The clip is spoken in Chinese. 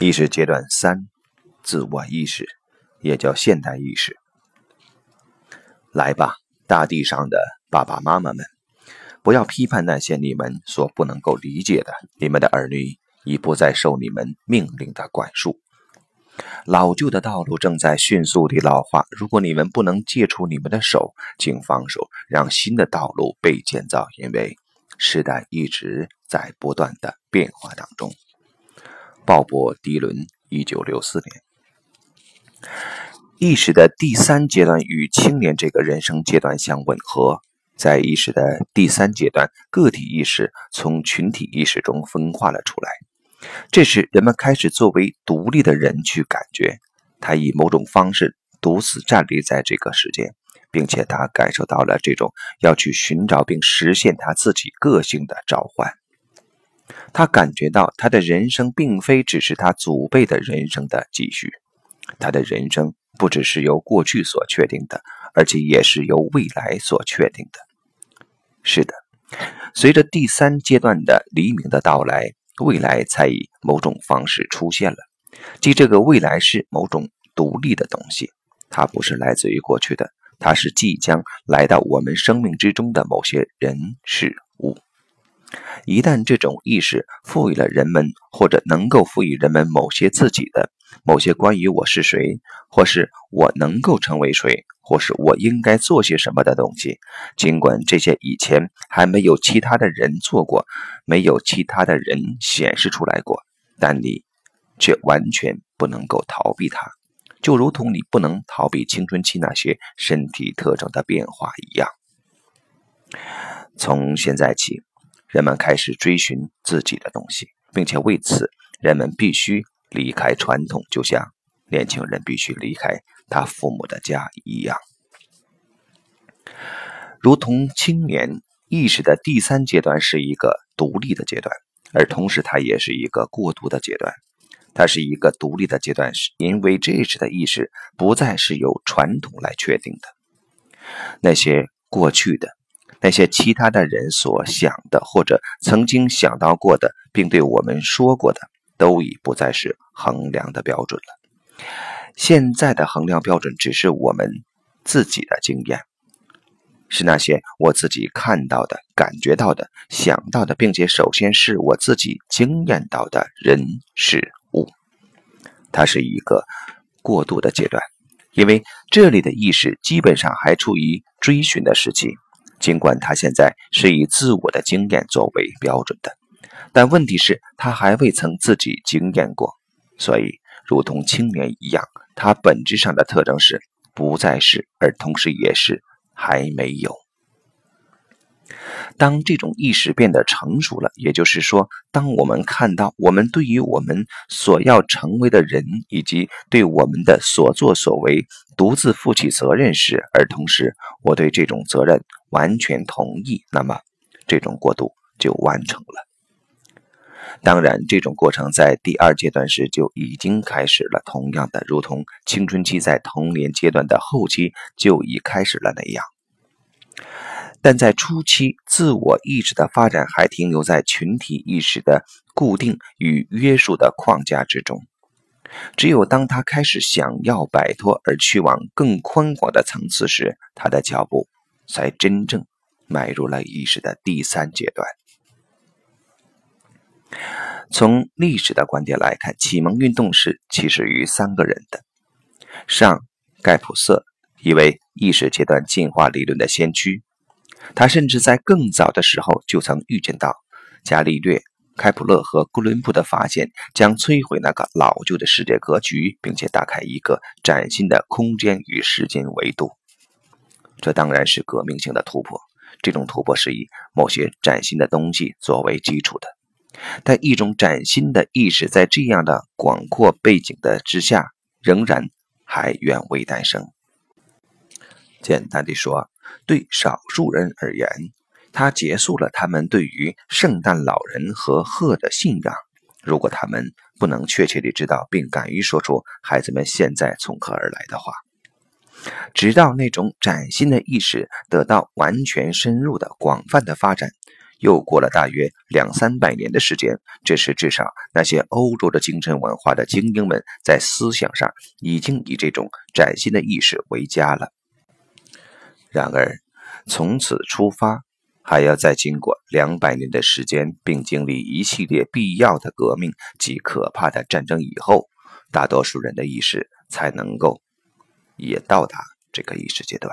意识阶段三：自我意识，也叫现代意识。来吧，大地上的爸爸妈妈们，不要批判那些你们所不能够理解的。你们的儿女已不再受你们命令的管束。老旧的道路正在迅速地老化。如果你们不能借出你们的手，请放手，让新的道路被建造。因为时代一直在不断的变化当中。鲍勃·迪伦，一九六四年。意识的第三阶段与青年这个人生阶段相吻合。在意识的第三阶段，个体意识从群体意识中分化了出来。这时，人们开始作为独立的人去感觉。他以某种方式独自站立在这个世界，并且他感受到了这种要去寻找并实现他自己个性的召唤。他感觉到他的人生并非只是他祖辈的人生的继续，他的人生不只是由过去所确定的，而且也是由未来所确定的。是的，随着第三阶段的黎明的到来，未来才以某种方式出现了，即这个未来是某种独立的东西，它不是来自于过去的，它是即将来到我们生命之中的某些人事物。一旦这种意识赋予了人们，或者能够赋予人们某些自己的、某些关于我是谁，或是我能够成为谁，或是我应该做些什么的东西，尽管这些以前还没有其他的人做过，没有其他的人显示出来过，但你却完全不能够逃避它，就如同你不能逃避青春期那些身体特征的变化一样。从现在起。人们开始追寻自己的东西，并且为此，人们必须离开传统，就像年轻人必须离开他父母的家一样。如同青年意识的第三阶段是一个独立的阶段，而同时它也是一个过渡的阶段。它是一个独立的阶段，是因为这时的意识不再是由传统来确定的，那些过去的。那些其他的人所想的，或者曾经想到过的，并对我们说过的，都已不再是衡量的标准了。现在的衡量标准只是我们自己的经验，是那些我自己看到的、感觉到的、想到的，并且首先是我自己经验到的人事物。它是一个过渡的阶段，因为这里的意识基本上还处于追寻的时期。尽管他现在是以自我的经验作为标准的，但问题是，他还未曾自己经验过，所以，如同青年一样，他本质上的特征是不再是，而同时也是还没有。当这种意识变得成熟了，也就是说，当我们看到我们对于我们所要成为的人，以及对我们的所作所为独自负起责任时，而同时我对这种责任完全同意，那么这种过渡就完成了。当然，这种过程在第二阶段时就已经开始了，同样的，如同青春期在童年阶段的后期就已开始了那样。但在初期，自我意识的发展还停留在群体意识的固定与约束的框架之中。只有当他开始想要摆脱而去往更宽广的层次时，他的脚步才真正迈入了意识的第三阶段。从历史的观点来看，启蒙运动是起始于三个人的：上盖普瑟，一位意识阶段进化理论的先驱。他甚至在更早的时候就曾预见到，伽利略、开普勒和哥伦布的发现将摧毁那个老旧的世界格局，并且打开一个崭新的空间与时间维度。这当然是革命性的突破。这种突破是以某些崭新的东西作为基础的，但一种崭新的意识在这样的广阔背景的之下，仍然还远未诞生。简单地说。对少数人而言，它结束了他们对于圣诞老人和鹤的信仰。如果他们不能确切地知道并敢于说出孩子们现在从何而来的话，直到那种崭新的意识得到完全深入的广泛的发展，又过了大约两三百年的时间，这时至少那些欧洲的精神文化的精英们，在思想上已经以这种崭新的意识为家了。然而，从此出发，还要再经过两百年的时间，并经历一系列必要的革命及可怕的战争以后，大多数人的意识才能够也到达这个意识阶段。